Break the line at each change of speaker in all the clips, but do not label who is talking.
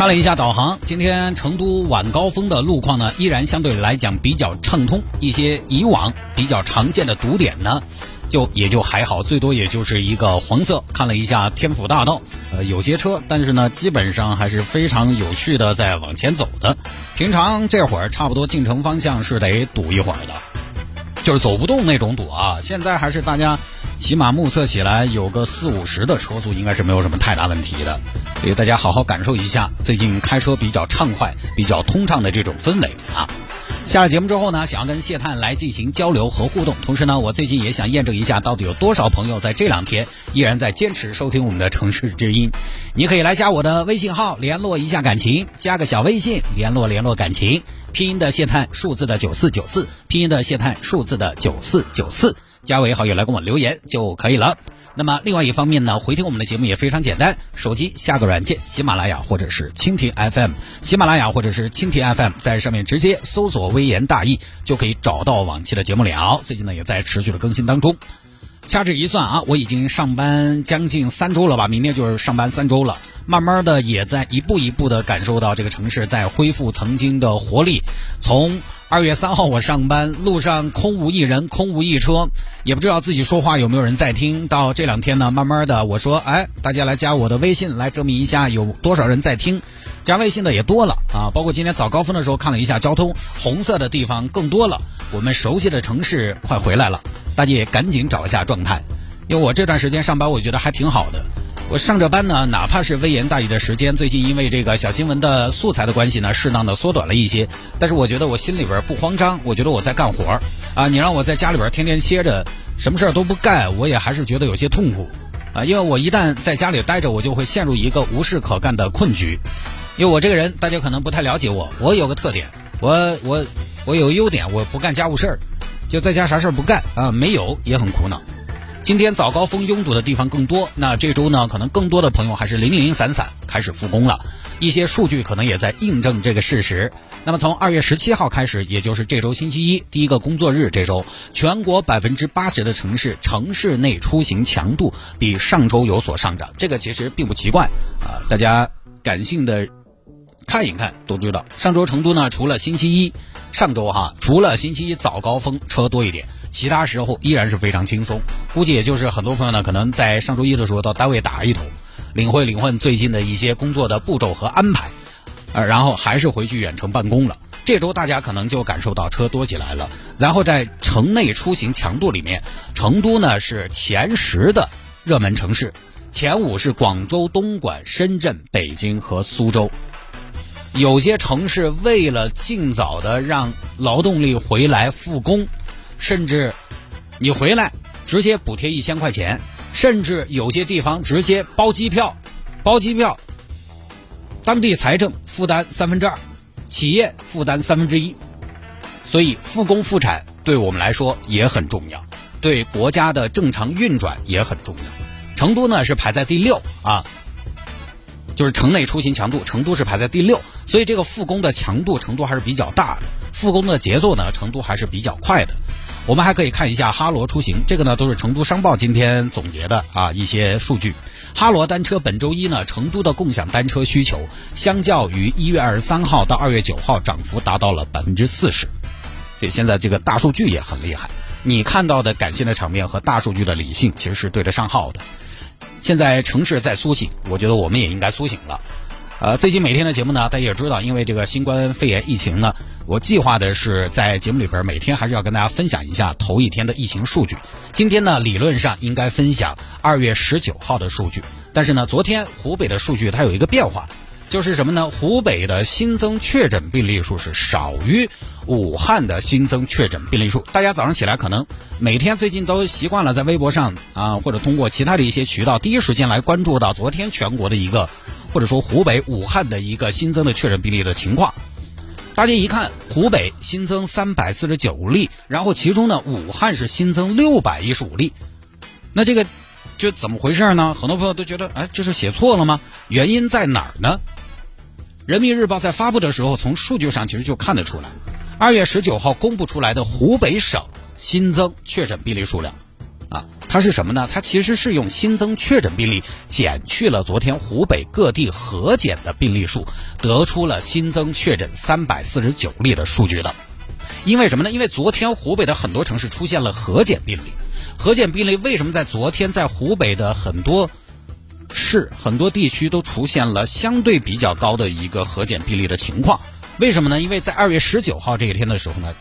看了一下导航，今天成都晚高峰的路况呢，依然相对来讲比较畅通。一些以往比较常见的堵点呢，就也就还好，最多也就是一个黄色。看了一下天府大道，呃，有些车，但是呢，基本上还是非常有序的在往前走的。平常这会儿差不多进城方向是得堵一会儿的，就是走不动那种堵啊。现在还是大家。起码目测起来有个四五十的车速，应该是没有什么太大问题的。所以大家好好感受一下最近开车比较畅快、比较通畅的这种氛围啊。下了节目之后呢，想要跟谢探来进行交流和互动，同时呢，我最近也想验证一下，到底有多少朋友在这两天依然在坚持收听我们的城市之音。你可以来加我的微信号联络一下感情，加个小微信联络联络感情，拼音的谢探，数字的九四九四，拼音的谢探，数字的九四九四。加为好友来跟我留言就可以了。那么另外一方面呢，回听我们的节目也非常简单，手机下个软件，喜马拉雅或者是蜻蜓 FM，喜马拉雅或者是蜻蜓 FM，在上面直接搜索“微言大义”就可以找到往期的节目了。最近呢也在持续的更新当中。掐指一算啊，我已经上班将近三周了吧，明天就是上班三周了。慢慢的也在一步一步的感受到这个城市在恢复曾经的活力。从二月三号我上班，路上空无一人，空无一车，也不知道自己说话有没有人在听。到这两天呢，慢慢的我说，哎，大家来加我的微信，来证明一下有多少人在听。加微信的也多了啊，包括今天早高峰的时候看了一下交通，红色的地方更多了。我们熟悉的城市快回来了，大家也赶紧找一下状态。因为我这段时间上班，我觉得还挺好的。我上着班呢，哪怕是微言大义的时间，最近因为这个小新闻的素材的关系呢，适当的缩短了一些。但是我觉得我心里边不慌张，我觉得我在干活啊。你让我在家里边天天歇着，什么事儿都不干，我也还是觉得有些痛苦啊。因为我一旦在家里待着，我就会陷入一个无事可干的困局。因为我这个人，大家可能不太了解我，我有个特点，我我我有优点，我不干家务事儿，就在家啥事儿不干啊，没有也很苦恼。今天早高峰拥堵的地方更多，那这周呢，可能更多的朋友还是零零散散开始复工了。一些数据可能也在印证这个事实。那么从二月十七号开始，也就是这周星期一第一个工作日，这周全国百分之八十的城市城市内出行强度比上周有所上涨，这个其实并不奇怪啊。大家感性的看一看都知道，上周成都呢，除了星期一，上周哈，除了星期一早高峰车多一点。其他时候依然是非常轻松，估计也就是很多朋友呢，可能在上周一的时候到单位打一通，领会领会最近的一些工作的步骤和安排，呃，然后还是回去远程办公了。这周大家可能就感受到车多起来了。然后在城内出行强度里面，成都呢是前十的热门城市，前五是广州、东莞、深圳、北京和苏州。有些城市为了尽早的让劳动力回来复工。甚至，你回来直接补贴一千块钱，甚至有些地方直接包机票，包机票，当地财政负担三分之二，企业负担三分之一，所以复工复产对我们来说也很重要，对国家的正常运转也很重要。成都呢是排在第六啊，就是城内出行强度，成都是排在第六，所以这个复工的强度程度还是比较大的，复工的节奏呢，成都还是比较快的。我们还可以看一下哈罗出行，这个呢都是成都商报今天总结的啊一些数据。哈罗单车本周一呢，成都的共享单车需求相较于一月二十三号到二月九号涨幅达到了百分之四十，所以现在这个大数据也很厉害。你看到的感性的场面和大数据的理性其实是对得上号的。现在城市在苏醒，我觉得我们也应该苏醒了。呃，最近每天的节目呢，大家也知道，因为这个新冠肺炎疫情呢，我计划的是在节目里边每天还是要跟大家分享一下头一天的疫情数据。今天呢，理论上应该分享二月十九号的数据，但是呢，昨天湖北的数据它有一个变化，就是什么呢？湖北的新增确诊病例数是少于武汉的新增确诊病例数。大家早上起来可能每天最近都习惯了在微博上啊，或者通过其他的一些渠道，第一时间来关注到昨天全国的一个。或者说湖北武汉的一个新增的确诊病例的情况。大家一看，湖北新增三百四十九例，然后其中呢，武汉是新增六百一十五例。那这个就怎么回事呢？很多朋友都觉得，哎，这是写错了吗？原因在哪儿呢？人民日报在发布的时候，从数据上其实就看得出来，二月十九号公布出来的湖北省新增确诊病例数量。它是什么呢？它其实是用新增确诊病例减去了昨天湖北各地核检的病例数，得出了新增确诊三百四十九例的数据的。因为什么呢？因为昨天湖北的很多城市出现了核检病例，核检病例为什么在昨天在湖北的很多市、很多地区都出现了相对比较高的一个核检病例的情况？为什么呢？因为在二月十九号这一天的时候呢。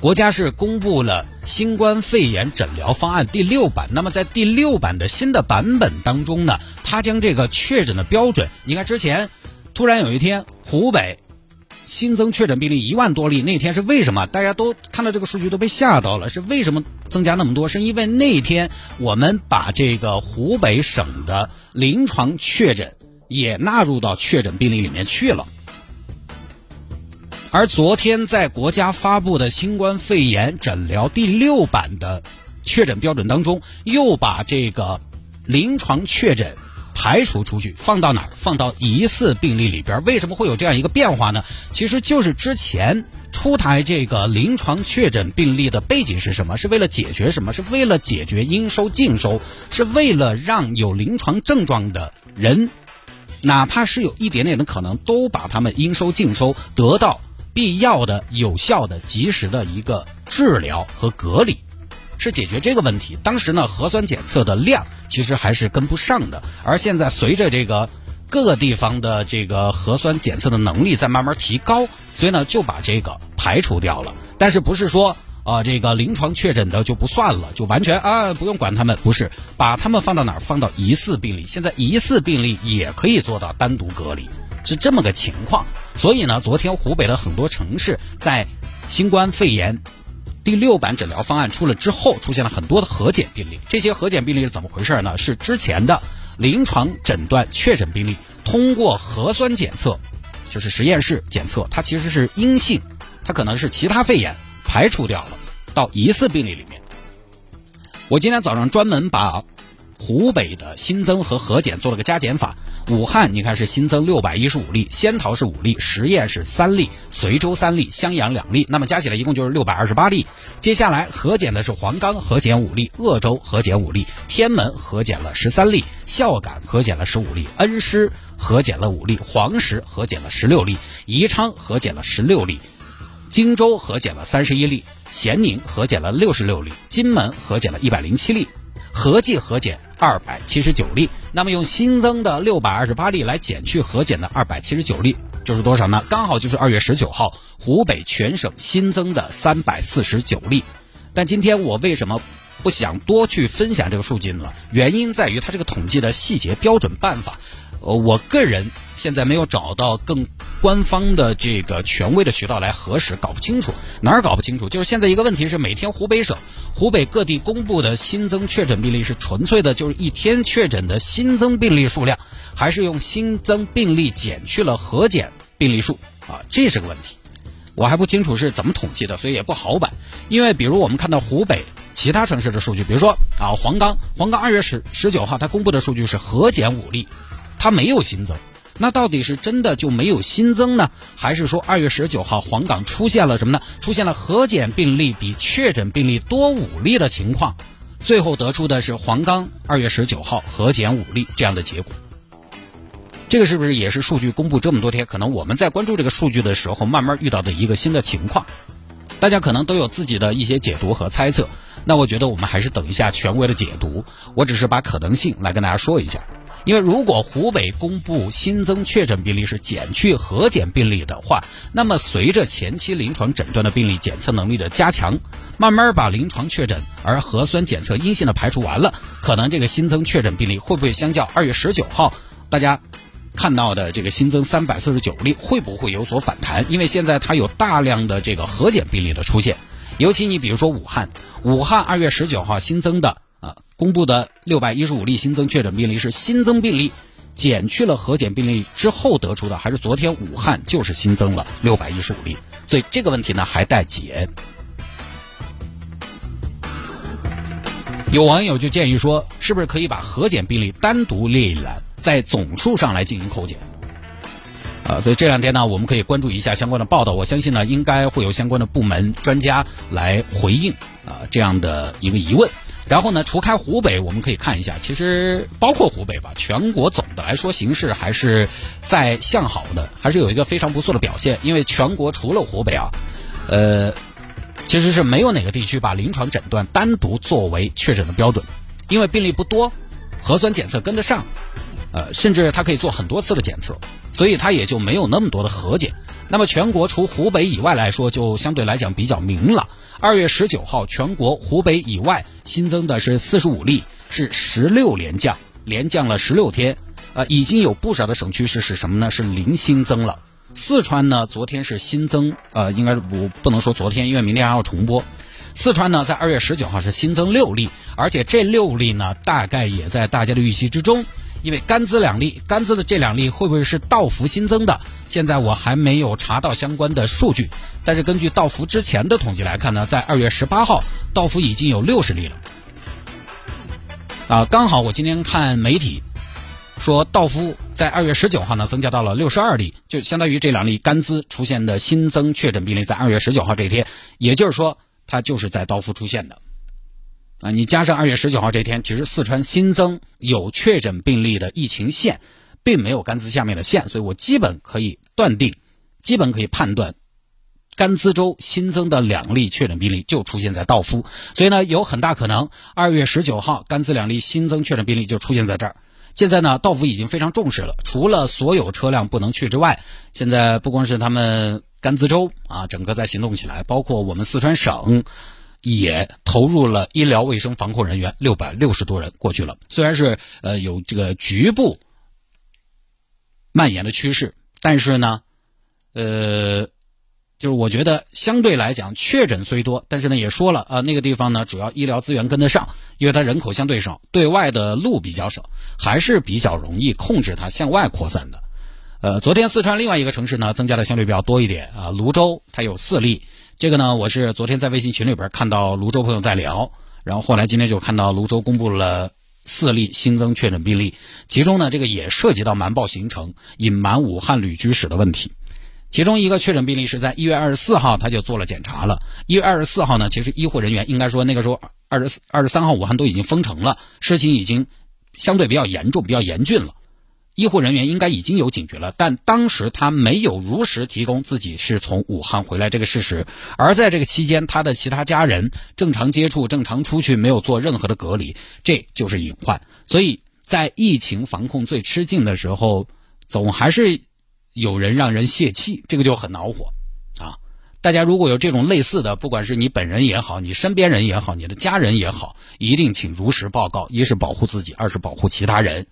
国家是公布了新冠肺炎诊疗方案第六版。那么在第六版的新的版本当中呢，它将这个确诊的标准，你看之前突然有一天湖北新增确诊病例一万多例，那天是为什么？大家都看到这个数据都被吓到了，是为什么增加那么多？是因为那天我们把这个湖北省的临床确诊也纳入到确诊病例里面去了。而昨天在国家发布的新冠肺炎诊疗第六版的确诊标准当中，又把这个临床确诊排除出去，放到哪儿？放到疑似病例里边。为什么会有这样一个变化呢？其实就是之前出台这个临床确诊病例的背景是什么？是为了解决什么？是为了解决应收尽收，是为了让有临床症状的人，哪怕是有一点点的可能，都把他们应收尽收，得到。必要的、有效的、及时的一个治疗和隔离，是解决这个问题。当时呢，核酸检测的量其实还是跟不上的，而现在随着这个各个地方的这个核酸检测的能力在慢慢提高，所以呢就把这个排除掉了。但是不是说啊这个临床确诊的就不算了，就完全啊不用管他们？不是，把他们放到哪儿？放到疑似病例。现在疑似病例也可以做到单独隔离。是这么个情况，所以呢，昨天湖北的很多城市在新冠肺炎第六版诊疗方案出了之后，出现了很多的核检病例。这些核检病例是怎么回事呢？是之前的临床诊断确诊病例，通过核酸检测，就是实验室检测，它其实是阴性，它可能是其他肺炎，排除掉了，到疑似病例里面。我今天早上专门把。湖北的新增和核检做了个加减法，武汉你看是新增六百一十五例，仙桃是五例，十堰是三例，随州三例，襄阳两例，那么加起来一共就是六百二十八例。接下来核检的是黄冈核检五例，鄂州核检五例，天门核检了十三例，孝感核检了十五例，恩施核检了五例，黄石核检了十六例，宜昌核检了十六例，荆州核检了三十一例，咸宁核检了六十六例，金门核检了一百零七例，合计核检。二百七十九例，那么用新增的六百二十八例来减去核减的二百七十九例，就是多少呢？刚好就是二月十九号湖北全省新增的三百四十九例。但今天我为什么不想多去分享这个数据呢？原因在于它这个统计的细节标准办法。呃，我个人现在没有找到更官方的这个权威的渠道来核实，搞不清楚哪儿搞不清楚。就是现在一个问题是，每天湖北省、湖北各地公布的新增确诊病例是纯粹的，就是一天确诊的新增病例数量，还是用新增病例减去了核减病例数啊？这是个问题，我还不清楚是怎么统计的，所以也不好办。因为比如我们看到湖北其他城市的数据，比如说啊黄冈，黄冈二月十十九号它公布的数据是核减五例。它没有新增，那到底是真的就没有新增呢，还是说二月十九号黄冈出现了什么呢？出现了核检病例比确诊病例多五例的情况，最后得出的是黄冈二月十九号核检五例这样的结果。这个是不是也是数据公布这么多天，可能我们在关注这个数据的时候，慢慢遇到的一个新的情况？大家可能都有自己的一些解读和猜测，那我觉得我们还是等一下权威的解读，我只是把可能性来跟大家说一下。因为如果湖北公布新增确诊病例是减去核检病例的话，那么随着前期临床诊断的病例检测能力的加强，慢慢把临床确诊而核酸检测阴性的排除完了，可能这个新增确诊病例会不会相较二月十九号大家看到的这个新增三百四十九例会不会有所反弹？因为现在它有大量的这个核检病例的出现，尤其你比如说武汉，武汉二月十九号新增的。啊公布的六百一十五例新增确诊病例是新增病例减去了核检病例之后得出的，还是昨天武汉就是新增了六百一十五例？所以这个问题呢还待解。有网友就建议说，是不是可以把核检病例单独列一栏，在总数上来进行扣减？啊，所以这两天呢，我们可以关注一下相关的报道。我相信呢，应该会有相关的部门专家来回应啊这样的一个疑问。然后呢，除开湖北，我们可以看一下，其实包括湖北吧，全国总的来说形势还是在向好的，还是有一个非常不错的表现。因为全国除了湖北啊，呃。其实是没有哪个地区把临床诊断单独作为确诊的标准，因为病例不多，核酸检测跟得上，呃，甚至它可以做很多次的检测，所以它也就没有那么多的核检。那么全国除湖北以外来说，就相对来讲比较明朗。二月十九号，全国湖北以外新增的是四十五例，是十六连降，连降了十六天，呃，已经有不少的省区是是什么呢？是零新增了。四川呢，昨天是新增，呃，应该我不能说昨天，因为明天还要重播。四川呢，在二月十九号是新增六例，而且这六例呢，大概也在大家的预期之中。因为甘孜两例，甘孜的这两例会不会是道孚新增的？现在我还没有查到相关的数据，但是根据道孚之前的统计来看呢，在二月十八号，道孚已经有六十例了。啊，刚好我今天看媒体。说道孚在二月十九号呢增加到了六十二例，就相当于这两例甘孜出现的新增确诊病例在二月十九号这一天，也就是说它就是在道孚出现的。啊，你加上二月十九号这天，其实四川新增有确诊病例的疫情线，并没有甘孜下面的线，所以我基本可以断定，基本可以判断，甘孜州新增的两例确诊病例就出现在道夫，所以呢有很大可能二月十九号甘孜两例新增确诊病例就出现在这儿。现在呢，道夫已经非常重视了。除了所有车辆不能去之外，现在不光是他们甘孜州啊，整个在行动起来，包括我们四川省也投入了医疗卫生防控人员六百六十多人过去了。虽然是呃有这个局部蔓延的趋势，但是呢，呃。就是我觉得相对来讲，确诊虽多，但是呢也说了啊，那个地方呢主要医疗资源跟得上，因为它人口相对少，对外的路比较少，还是比较容易控制它向外扩散的。呃，昨天四川另外一个城市呢增加的相对比较多一点啊，泸州它有四例，这个呢我是昨天在微信群里边看到泸州朋友在聊，然后后来今天就看到泸州公布了四例新增确诊病例，其中呢这个也涉及到瞒报行程、隐瞒武汉旅居史的问题。其中一个确诊病例是在一月二十四号，他就做了检查了。一月二十四号呢，其实医护人员应该说那个时候二十四、二十三号武汉都已经封城了，事情已经相对比较严重、比较严峻了。医护人员应该已经有警觉了，但当时他没有如实提供自己是从武汉回来这个事实。而在这个期间，他的其他家人正常接触、正常出去，没有做任何的隔离，这就是隐患。所以在疫情防控最吃劲的时候，总还是。有人让人泄气，这个就很恼火，啊！大家如果有这种类似的，不管是你本人也好，你身边人也好，你的家人也好，一定请如实报告，一是保护自己，二是保护其他人。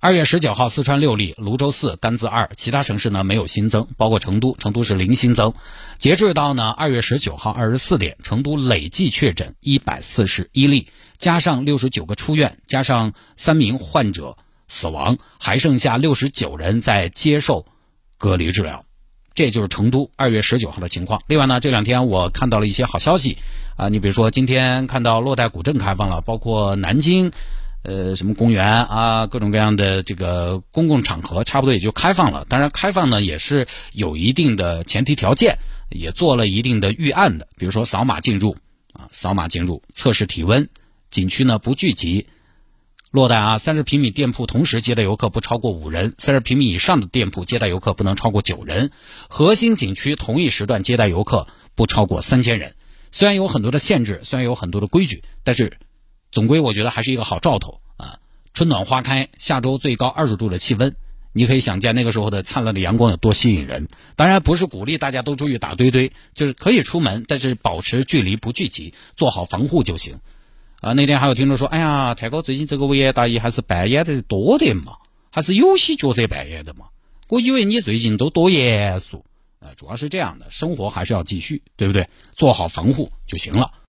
二月十九号，四川六例，泸州四，甘孜二，其他城市呢没有新增，包括成都，成都是零新增。截至到呢二月十九号二十四点，成都累计确诊一百四十一例，加上六十九个出院，加上三名患者死亡，还剩下六十九人在接受。隔离治疗，这就是成都二月十九号的情况。另外呢，这两天我看到了一些好消息啊，你比如说今天看到洛带古镇开放了，包括南京，呃，什么公园啊，各种各样的这个公共场合，差不多也就开放了。当然，开放呢也是有一定的前提条件，也做了一定的预案的，比如说扫码进入啊，扫码进入，测试体温，景区呢不聚集。落袋啊，三十平米店铺同时接待游客不超过五人，三十平米以上的店铺接待游客不能超过九人。核心景区同一时段接待游客不超过三千人。虽然有很多的限制，虽然有很多的规矩，但是总归我觉得还是一个好兆头啊！春暖花开，下周最高二十度的气温，你可以想见那个时候的灿烂的阳光有多吸引人。当然不是鼓励大家都出去打堆堆，就是可以出门，但是保持距离不聚集，做好防护就行。啊，那天还有听众说，哎呀，泰哥最近这个维也大衣还是扮演的多的嘛，还是有些角色扮演的嘛。我以为你最近都多严肃，呃，主要是这样的，生活还是要继续，对不对？做好防护就行了。